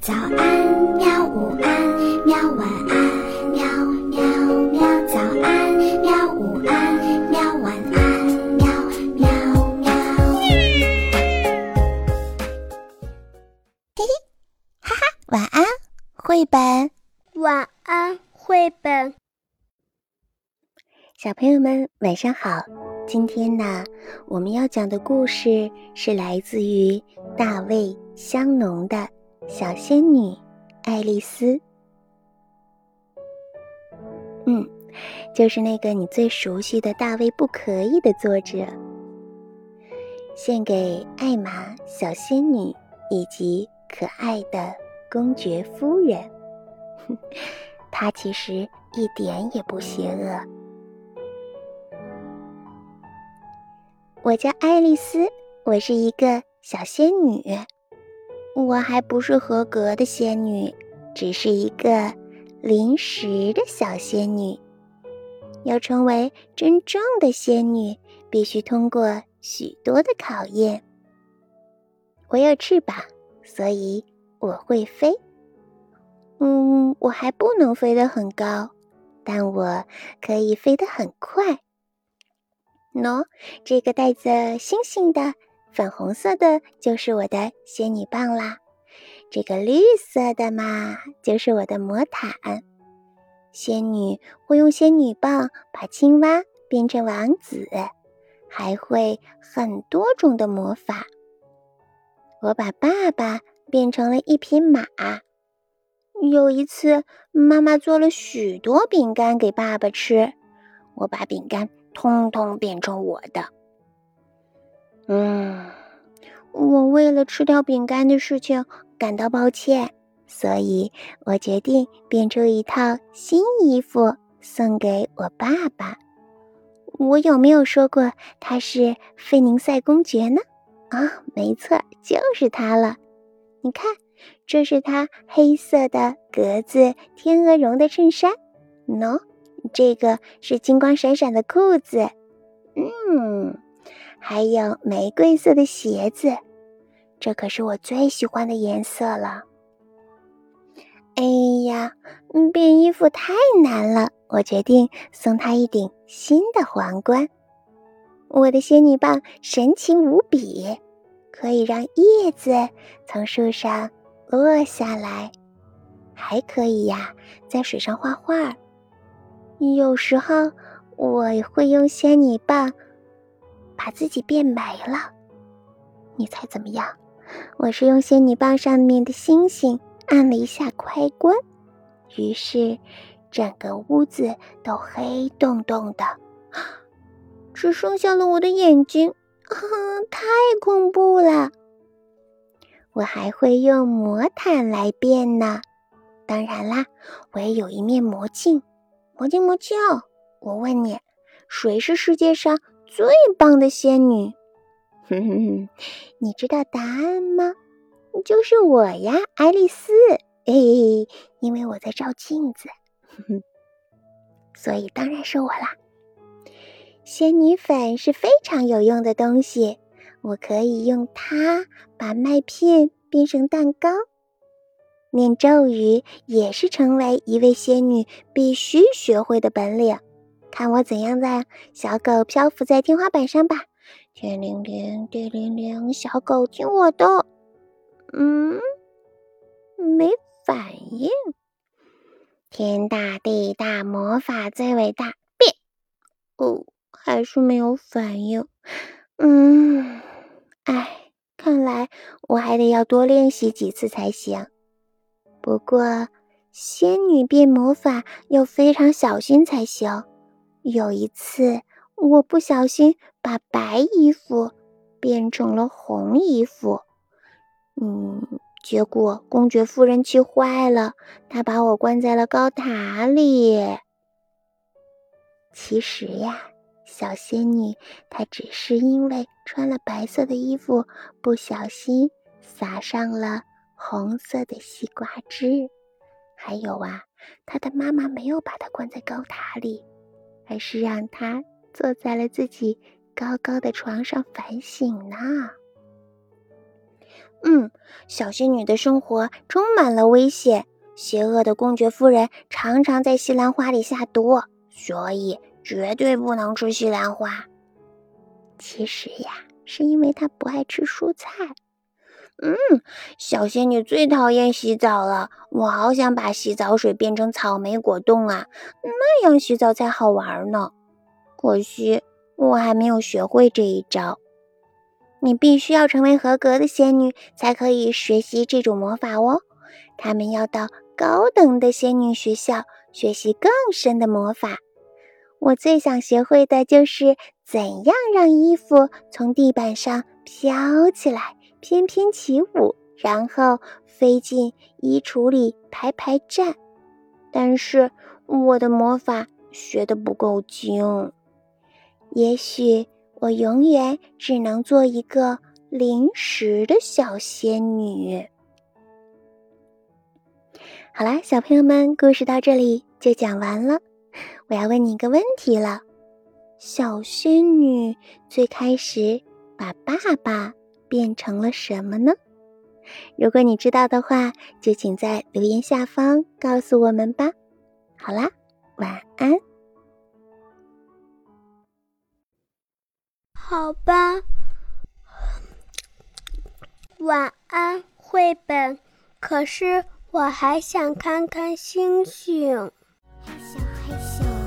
早安，喵！午安，喵！晚安，喵喵喵！早安，喵！午安，喵！晚安，喵喵喵！嘿嘿，哈哈，晚安，绘本。晚安，绘本。小朋友们，晚上好。今天呢，我们要讲的故事是来自于大卫·香农的《小仙女爱丽丝》。嗯，就是那个你最熟悉的大卫·不可以的作者，献给艾玛小仙女以及可爱的公爵夫人。她其实一点也不邪恶。我叫爱丽丝，我是一个小仙女。我还不是合格的仙女，只是一个临时的小仙女。要成为真正的仙女，必须通过许多的考验。我有翅膀，所以我会飞。嗯，我还不能飞得很高，但我可以飞得很快。喏，这个带着星星的粉红色的，就是我的仙女棒啦。这个绿色的嘛，就是我的魔毯。仙女会用仙女棒把青蛙变成王子，还会很多种的魔法。我把爸爸变成了一匹马。有一次，妈妈做了许多饼干给爸爸吃，我把饼干。通通变成我的。嗯，我为了吃掉饼干的事情感到抱歉，所以我决定变出一套新衣服送给我爸爸。我有没有说过他是费宁赛公爵呢？啊，没错，就是他了。你看，这是他黑色的格子天鹅绒的衬衫，喏。这个是金光闪闪的裤子，嗯，还有玫瑰色的鞋子，这可是我最喜欢的颜色了。哎呀，变衣服太难了，我决定送他一顶新的皇冠。我的仙女棒神奇无比，可以让叶子从树上落下来，还可以呀，在水上画画。有时候我会用仙女棒把自己变没了，你猜怎么样？我是用仙女棒上面的星星按了一下开关，于是整个屋子都黑洞洞的，只剩下了我的眼睛，太恐怖了！我还会用魔毯来变呢，当然啦，我也有一面魔镜。魔镜魔镜，我问你，谁是世界上最棒的仙女？哼哼哼，你知道答案吗？就是我呀，爱丽丝。嘿嘿，因为我在照镜子，哼哼，所以当然是我啦。仙女粉是非常有用的东西，我可以用它把麦片变成蛋糕。念咒语也是成为一位仙女必须学会的本领。看我怎样在小狗漂浮在天花板上吧！天灵灵，地灵灵，小狗听我的。嗯，没反应。天大地大，魔法最伟大。变。哦，还是没有反应。嗯，哎，看来我还得要多练习几次才行。不过，仙女变魔法要非常小心才行。有一次，我不小心把白衣服变成了红衣服，嗯，结果公爵夫人气坏了，她把我关在了高塔里。其实呀，小仙女她只是因为穿了白色的衣服，不小心撒上了。红色的西瓜汁，还有啊，他的妈妈没有把他关在高塔里，而是让他坐在了自己高高的床上反省呢。嗯，小仙女的生活充满了危险。邪恶的公爵夫人常常在西兰花里下毒，所以绝对不能吃西兰花。其实呀，是因为她不爱吃蔬菜。嗯，小仙女最讨厌洗澡了。我好想把洗澡水变成草莓果冻啊，那样洗澡才好玩呢。可惜我还没有学会这一招。你必须要成为合格的仙女，才可以学习这种魔法哦。他们要到。高等的仙女学校学习更深的魔法。我最想学会的就是怎样让衣服从地板上飘起来，翩翩起舞，然后飞进衣橱里排排站。但是我的魔法学得不够精，也许我永远只能做一个临时的小仙女。好啦，小朋友们，故事到这里就讲完了。我要问你一个问题了：小仙女最开始把爸爸变成了什么呢？如果你知道的话，就请在留言下方告诉我们吧。好啦，晚安。好吧，晚安，绘本。可是。我还想看看星星。害羞害羞。